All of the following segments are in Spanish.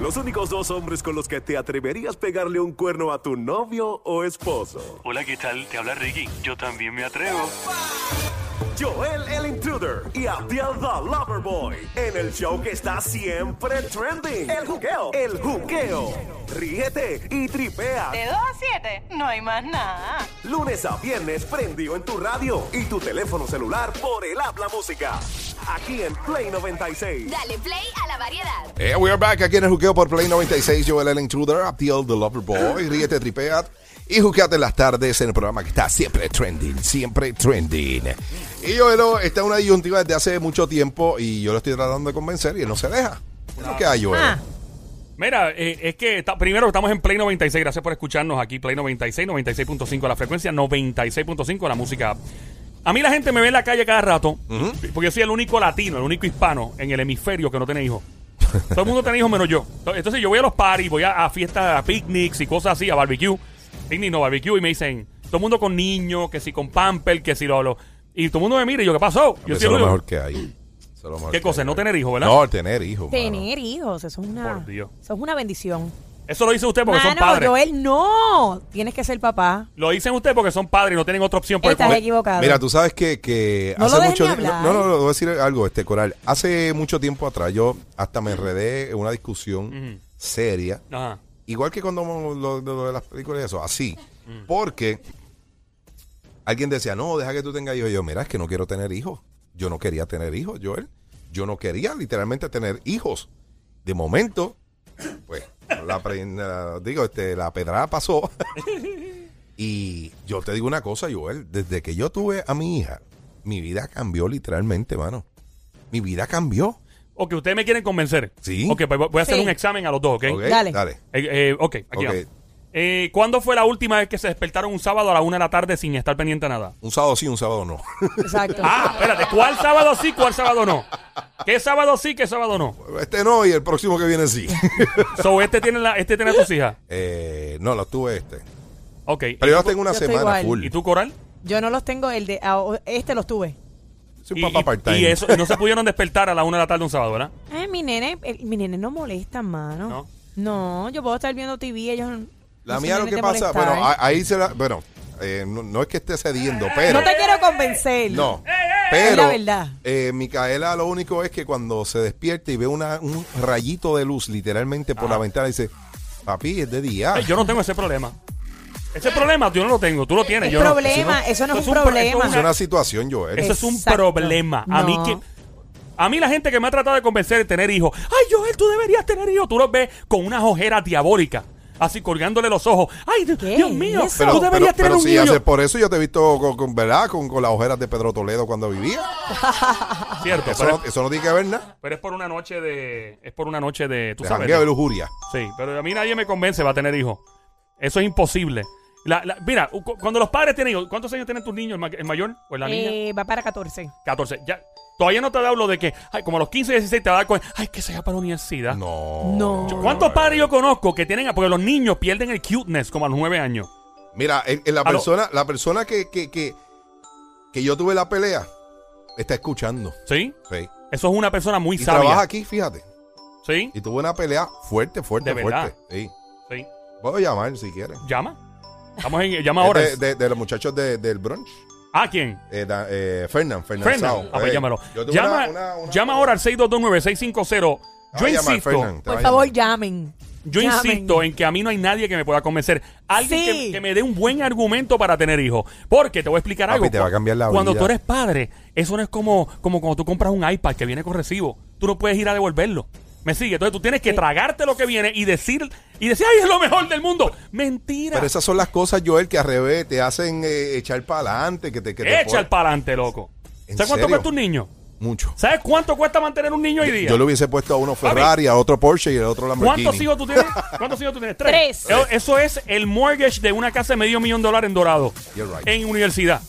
Los únicos dos hombres con los que te atreverías pegarle un cuerno a tu novio o esposo. Hola, ¿qué tal? Te habla Ricky. Yo también me atrevo. Joel el Intruder y Abdiel the Loverboy. En el show que está siempre trending. El juqueo. El juqueo. Ríete y tripea. De 2 a 7, no hay más nada. Lunes a viernes prendido en tu radio y tu teléfono celular por el habla música. Aquí en Play 96. Dale play a la variedad. Eh, we are back aquí en el juqueo por Play 96. Joel el Intruder, Abdiel the Loverboy. Ríete, tripea. Y juqueate en las tardes en el programa que está siempre trending, siempre trending. Y Joel está en una disyuntiva desde hace mucho tiempo y yo lo estoy tratando de convencer y él no se deja. ¿Qué es lo que hay, Joel? Ah. Mira, eh, es que está- primero estamos en Play 96. Gracias por escucharnos aquí. Play 96, 96.5 la frecuencia, 96.5 la música. A mí la gente me ve en la calle cada rato, porque yo soy el único latino, el único hispano en el hemisferio que no tiene hijos. Todo el mundo tiene hijos menos yo. Entonces yo voy a los parties, voy a, a fiestas, a picnics y cosas así, a barbecue. Picnic no, barbecue, y me dicen, todo el mundo con niños, que si con pamper, que si lo... lo- y todo el mundo me mira y yo, ¿qué pasó? Yo Eso soy es lo único- mejor que hay. Eso es lo mejor ¿Qué que cosa? hay. No tener hijos, ¿verdad? No, tener hijos. mano. Tener hijos, eso es una, Por Dios. eso es una bendición. Eso lo dice usted porque son padres. Joel, no. Tienes que ser papá. Lo dicen ustedes porque son padres y no tienen otra opción. Porque Estás como- equivocado. Mira, tú sabes que, que No hace lo mucho tiempo. hablar. No, no, no, voy a decir algo, este Coral. Hace mucho tiempo atrás yo hasta me enredé en una discusión seria. Ajá. Igual que cuando lo, lo- lo de las películas y eso, así. Porque alguien decía, no, deja que tú tengas hijos. Y yo, mira, es que no quiero tener hijos. Yo no quería tener hijos, Joel. Yo no quería literalmente tener hijos. De momento, pues, la, digo, este, la pedrada pasó. y yo te digo una cosa, Joel. Desde que yo tuve a mi hija, mi vida cambió literalmente, mano. Mi vida cambió. O que ustedes me quieren convencer. Sí. Ok, pues voy a hacer Sí. un examen a los dos, ¿ok? ¿Ok? Dale. Dale. Eh, eh, ok, aquí Ok. Eh, ¿Cuándo fue la última vez que se despertaron un sábado a la una de la tarde sin estar pendiente a nada? Un sábado sí, un sábado no. Exacto. Ah, espérate, ¿cuál sábado sí, cuál sábado no? ¿Qué sábado sí, qué sábado no? Este no y el próximo que viene sí. So, este tiene, la, este tiene a tus hijas. Eh, no, lo tuve este. Ok. Pero yo los tengo una Yo semana full. ¿Y tú, Coral? Yo no los tengo, el de ah, este los tuve. Soy Y, un papá y- y eso, y no se pudieron despertar a la una de la tarde un sábado, ¿verdad? Ay, mi nene, el- mi nene no molesta, mano. ¿No? No, yo puedo estar viendo TV, ellos La no mía lo que pasa, bueno, a- ahí se la, bueno, eh, no, no es que esté cediendo, pero no te quiero convencer. no. Es Pero la verdad. eh, Micaela lo único es que cuando se despierta y ve una, un rayito de luz literalmente por la ventana dice, papi, es de día. Yo no tengo ese problema. Ese problema yo no lo tengo, tú lo tienes. Es yo no. problema, eso no es un pro- problema. es una situación, Joel. Eso es un problema. A mí No. que a mí la gente que me ha tratado de convencer de tener hijos, ay Joel, tú deberías tener hijos, tú los ves con unas ojeras diabólicas, así colgándole los ojos. Ay, Dios ¿Qué Dios es mío, eso? pero, tú deberías pero, tener pero un si niño. hace por eso yo te he visto con, con, ¿verdad? Con, con las ojeras de Pedro Toledo cuando vivía. Cierto, Eso pero, no, eso no tiene que ver nada. pero es por una noche de es por una noche de, tú De sabes. de lujuria. Sí, pero a mí nadie me convence va a tener hijos. Eso es imposible. La- la- mira, cu- cuando los padres tienen hijos, ¿cuántos años tienen tus niños, el, ma- el mayor o la niña? Eh, va para 14. 14. Ya, todavía no te hablo de que, ay, como a los 15, 16 te va a dar con, ay, que se vaya para la universidad. No. No. Yo- ¿Cuántos padres yo conozco que tienen, porque los niños pierden el cuteness como a los 9 años? Mira, en, en la Aló. persona, la persona que, que, que, que yo tuve la pelea está escuchando. ¿Sí? Sí. Eso es una persona muy Y sabia. trabaja aquí, fíjate. ¿Sí? Y tuvo una pelea fuerte, fuerte, ¿De verdad? fuerte. Sí. Sí. Puedo llamar si quieres. Llama. Estamos en, llama Es ahora. de, de- de los muchachos de- del brunch. ¿A quién? Eh, da- eh, Fernan, Fernan Fernan. Sao. Ah, pues llámalo. Llama, una- una- una- llama ahora al 6229650. Te Yo insisto, Fernan, Por favor, llamen. yo Llamen. insisto en que a mí no hay nadie que me pueda convencer. Alguien Sí. que, que me dé un buen argumento para tener hijos. Porque te voy a explicar Papi, algo. te va a cambiar la Cuando vida. tú eres padre, eso no es como, como cuando tú compras un iPad que viene con recibo. Tú no puedes ir a devolverlo. ¿Me sigue? Entonces tú tienes que tragarte lo que viene y decir, y decir, ay, es lo mejor del mundo. Mentira. Pero esas son las cosas, Joel, que al revés te hacen eh, echar para adelante. Que te, que te Echa ponen- el pa'lante, loco. ¿En ¿Sabes cuánto serio? cuesta un niño? Mucho. ¿Sabes cuánto cuesta mantener un niño hoy día? Yo le hubiese puesto a uno Ferrari, a otro Porsche y al otro Lamborghini. ¿Cuántos hijos tú tienes? ¿Cuántos hijos tú tienes? Tres. Tres. Eso, eso es el mortgage de una casa de medio millón de dólares en Dorado. You're right. En universidad.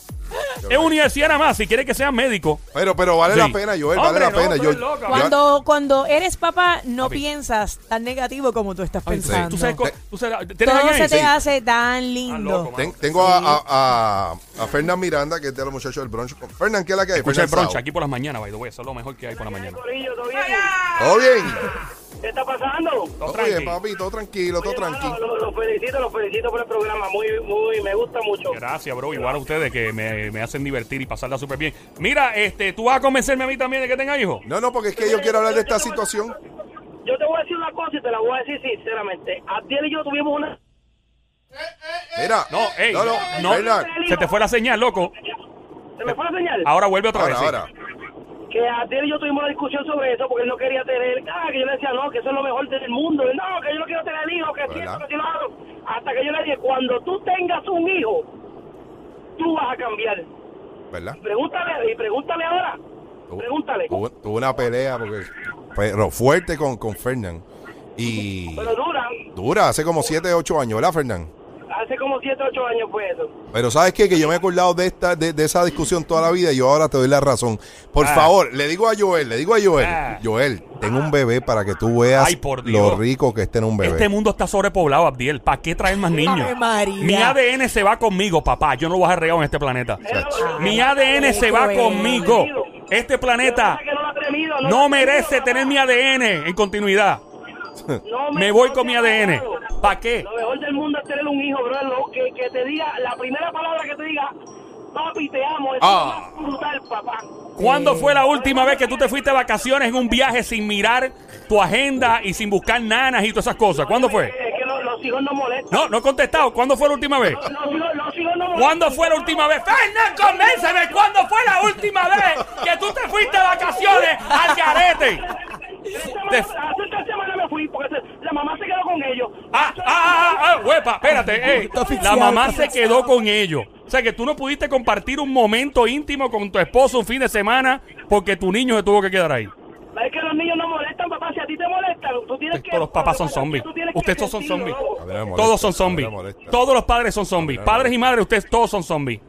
Es universidad nada más, si quieres que sea médico. Pero, pero vale Sí. la pena, Joel, Hombre, vale la no, pena. Yo, Cuando, cuando eres papá, no Papi. piensas tan negativo como tú estás Ay, pensando. ¿Tú sabes, tú sabes- ¿Tienes Todo alguien se te Sí. hace tan Ah, lindo. loco, mano. ten- tengo a, a, a, a Fernán Miranda, que es de los muchachos del brunch. Fernán, ¿qué es la que hay? Escucha el brunch Sao. aquí por las mañanas, by the way. Eso es lo mejor que hay por la mañana. ¿Todo bien? ¿Qué está pasando? Todo tranqui. papi, todo tranquilo, todo Oye, tranquilo. Los felicito, los felicito por el programa. Muy, muy, me gusta mucho. Gracias, bro. Igual a ustedes que me, me hacen divertir y pasarla súper bien. Mira, este, ¿tú vas a convencerme a mí también de que tenga hijos? No, no, porque es que yo quiero hablar de esta situación. Yo te voy a decir una cosa y te la voy a decir sinceramente. Abdiel y yo tuvimos una... Mira, No, ey, no, no, Se te fue la señal, loco. ¿Se me fue la señal? Ahora vuelve otra ahora, vez. sí. Que y yo tuvimos una discusión sobre eso porque él no quería tener, ah, que yo le decía, no, que eso es lo mejor del mundo, Y, no, que yo no quiero tener hijos, que ¿Verdad? siento, que si lo hago. Hasta que yo le dije, cuando tú tengas un hijo, tú vas a cambiar. ¿Verdad? Pregúntale, y pregúntale ahora, pregúntale. Tuve, tuve una pelea porque, pero fuerte con, con Fernán. Y Pero dura, dura, hace como 7, 8 años, ¿verdad, Fernán? Hace como 7, 8 años fue eso. Pero ¿sabes qué? Que yo me he acordado de esta de, de esa discusión toda la vida y yo ahora te doy la razón. Por Ah. favor, le digo a Joel, le digo a Joel, Ah. Joel, tengo un bebé para que tú veas Ay, por lo rico que es tener un bebé. Este mundo está sobrepoblado, Abdiel. ¿Para qué traer más niños? Mi ADN se va conmigo, papá. Yo no lo voy a regado en este planeta. Chacho. Mi ADN se va conmigo. Este planeta no merece tener mi ADN en continuidad. No Me voy con mi ADN. ¿Para qué? Lo mejor del mundo es tener un hijo, bro. Lo que, que te diga, la primera palabra que te diga, papi, te amo. Eso Ah. es brutal, papá. ¿Cuándo fue la última vez que tú te fuiste de vacaciones en un viaje sin mirar tu agenda y sin buscar nanas y todas esas cosas? ¿Cuándo fue? Es que los, los hijos no molestan. No, no he contestado. ¿Cuándo fue la última vez? Los, hijos, los hijos no molestan. ¿Cuándo fue la última vez? Fernan, convénceme. ¿Cuándo fue la última vez que tú te fuiste de vacaciones al garete? Te- Hace tres semanas me fui porque se- la mamá se quedó con ellos. Ah, ah, ah, ah, huepa, espérate, ey. La mamá se quedó con ellos. O sea que tú no pudiste compartir un momento íntimo con tu esposo un fin de semana porque tu niño se tuvo que quedar ahí. Es que los niños no molestan, papá. Si a ti te molestan, tú tienes que... Todos los papás son zombies. tú tienes que Ustedes todos son sentirlo, zombies. loco. A mí no me molesta, Todos son a mí no zombies. molesta. Todos los padres son zombies. Padres y madres, ustedes todos son zombies.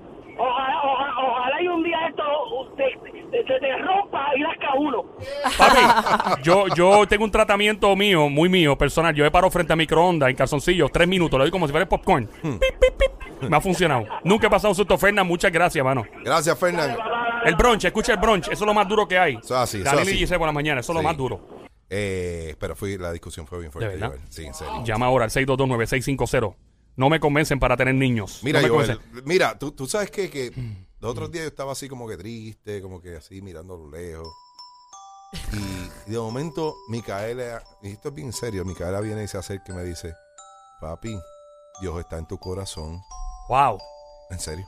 Te, te, rompa y nazca uno. Papi, yo, yo tengo un tratamiento mío, muy mío, personal. Yo he parado frente a microondas en calzoncillos, tres minutos, lo doy como si fuera popcorn. Pip, pip, pip. Me ha funcionado. Nunca he pasado un susto, Fernan. Muchas gracias, mano. Gracias, Fernán. El brunch, escucha el brunch, eso es lo más duro que hay. Eso es así, Daniel y Giselle por la mañana, eso es lo más duro. Eh, pero fui, la discusión fue bien fuerte, ¿De verdad? Joel. Sí, en serio. Llama ahora al 6229650. No me convencen para tener niños. Mira, no me Joel, convencen. mira, tú, tú sabes que, que los otros días yo estaba así como que triste, como que así mirando a lo lejos. Y, y de momento, Micaela, y esto es bien serio, Micaela viene y se acerca y me dice, papi, Dios está en tu corazón. Wow. En serio.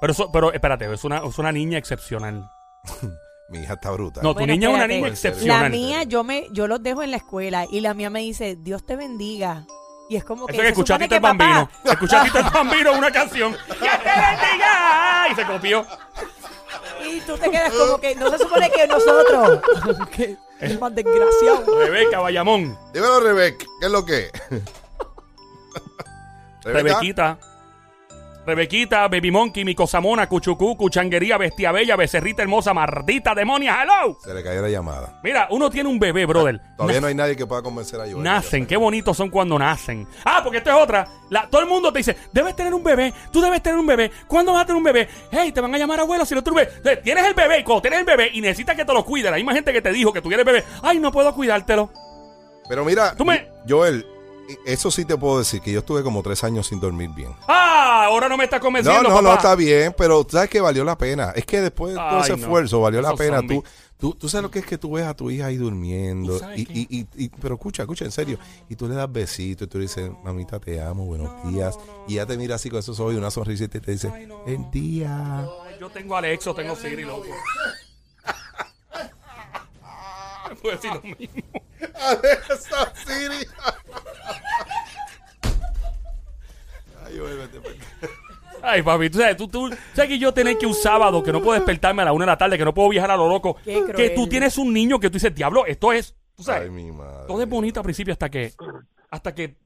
Pero, eso, pero espérate, es una, es una niña excepcional. Mi hija está bruta. No, tu Bueno, niña es una espérate. niña excepcional. La mía, yo me, yo los dejo en la escuela y la mía me dice, Dios te bendiga. Y es como que Eso que se supone Tito el papá- Bambino. Tito el Bambino en una canción. ¡Que te bendiga! Y se copió. Y tú te quedas como que no se supone que nosotros. que es más desgraciado. Rebeca Bayamón. Dímelo, Rebeca, ¿qué es lo que? Rebequita. Rebequita, Baby Monkey, mi cosamona, Cuchucú, Cuchanguería, Bestia Bella, Becerrita Hermosa, Mardita Demonia, hello. Se le cayó la llamada. Mira, uno tiene un bebé, brother. Todavía no hay nadie que pueda convencer a Joel. Nacen, qué bonitos son cuando nacen. Ah, porque esto es otra. La- todo el mundo te dice, debes tener un bebé, tú debes tener un bebé. ¿Cuándo vas a tener un bebé? Hey, te van a llamar abuelo si no tienes bebé. Tienes el bebé y cuando tienes el bebé y necesitas que te lo cuide, la misma gente que te dijo que tú quieres bebé, ay, no puedo cuidártelo. Pero mira, Tú me- Joel, eso sí te puedo decir, que yo estuve como tres años sin dormir bien. Ah, ahora no me estás No, convenciendo, no, no, papá. está bien, pero sabes que valió la pena. Es que después de todo Ay, ese no. esfuerzo, valió la Esos pena. zombies. Tú, tú, tú sabes lo que es que tú ves a tu hija ahí durmiendo. ¿Tú sabes Y, y, y, y- pero escucha, escucha, en serio. Y tú le das besitos y tú le dices, mamita, te amo, buenos días. Y ella te mira así con esos ojos y una sonrisita y te dice, el día. Ay, Yo tengo Alexo, tengo Siri, loco. Puedo decir lo mismo. Esa Siri. Ay, acá. Papi, tú sabes, tú, tú sabes que yo tener que un sábado que no puedo despertarme a la una de la tarde, que no puedo viajar a lo loco. Qué Que cruel. tú tienes un niño que tú dices, diablo, esto es, tú sabes, Ay, mi madre. todo es bonito al principio hasta que, hasta que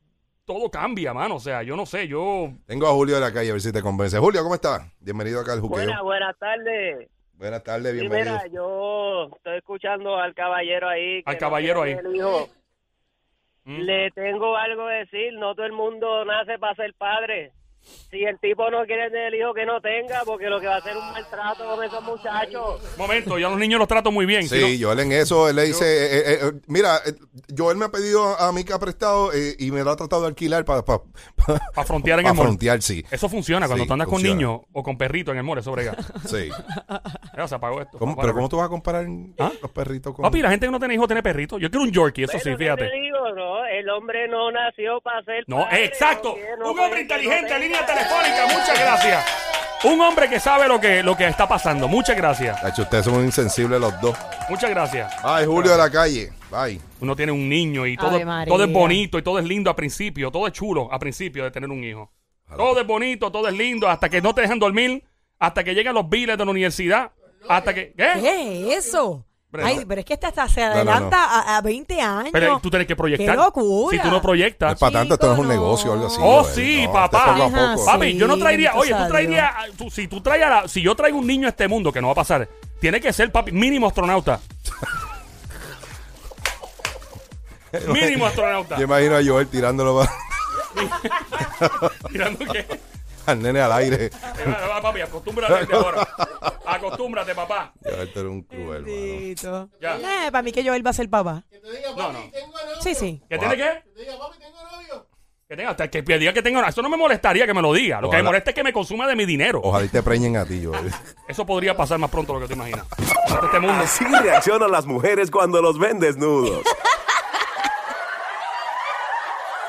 todo cambia, mano. O sea, yo no sé, yo. Tengo a Julio de la calle a ver si te convence. Julio, ¿cómo estás? Bienvenido acá al juqueo. Buenas, buenas tardes. Buenas tardes, Sí, bienvenido. mira, yo estoy escuchando al caballero ahí. que Al no caballero ahí. hijo. Mm. Le tengo algo que decir. No todo el mundo nace para ser padre. Si el tipo no quiere tener hijo, que no tenga, porque lo que va a hacer un maltrato con esos muchachos. Momento, yo a los niños los trato muy bien. Sí, Si no- Joel en eso, él le dice, eh, eh, eh, mira, eh, Joel me ha pedido a mí que ha prestado eh, y me lo ha tratado de alquilar para pa, Pa' frontear en el mall. frontear, sí. Eso funciona cuando Sí, tú andas con niños o con perritos en el mall, eso brega. Sí. Ya se apagó esto. ¿Cómo- pero ¿cómo tú vas a comparar ¿Ah? los perritos con...? Papi, la gente que no tiene hijos tiene perritos. Yo quiero un Yorkie, eso sí, Bueno, ¿qué fíjate. te digo, no? El hombre no nació para ser No, padre, exacto. no quiere- no Un hombre inteligente. Línea telefónica, muchas gracias. Un hombre que sabe lo que, lo que está pasando, muchas gracias. Tacho, ustedes son muy insensibles los dos. Muchas gracias. Ay, Julio de la calle. Bye. Uno tiene un niño y todo, Ave María. todo es bonito y todo es lindo a principio, todo es chulo a principio de tener un hijo. Todo es bonito, todo es lindo, hasta que no te dejan dormir, hasta que llegan los biles de la universidad, hasta que... ¿Qué? ¿Qué es eso? Pero Ay, pero es que esta hasta se no, no. adelanta A, a 20 años. Pero tú tienes que proyectar. ¡Qué locura! Si tú no proyectas... es para tanto, esto no es un negocio o algo así. Oh, sí, No, papá. Ajá, sí. Papi, yo no traería, oye, tú traerías, tú- si tú traías, la- si yo traigo un niño a este mundo, que no va a pasar, tiene que ser, papi, mínimo astronauta. mínimo astronauta. Yo imagino a Joel tirándolo pa- Mirando que, al nene al aire. Papi, acostúmbrate ahora. Acostúmbrate, papá. Joel, tú eres un cruel. Ya. Eh, para mí que Joel va a ser papá. No, no. Sí, sí. ¿Qué tiene que? Que tenga, que, que diga que tenga Eso no me molestaría que me lo diga. Lo que me molesta es que me consuma de mi dinero. Ojalá y te preñen a ti, Joel. Eso podría pasar más pronto de lo que te imaginas. Este mundo. Así reaccionan las mujeres cuando los ven desnudos.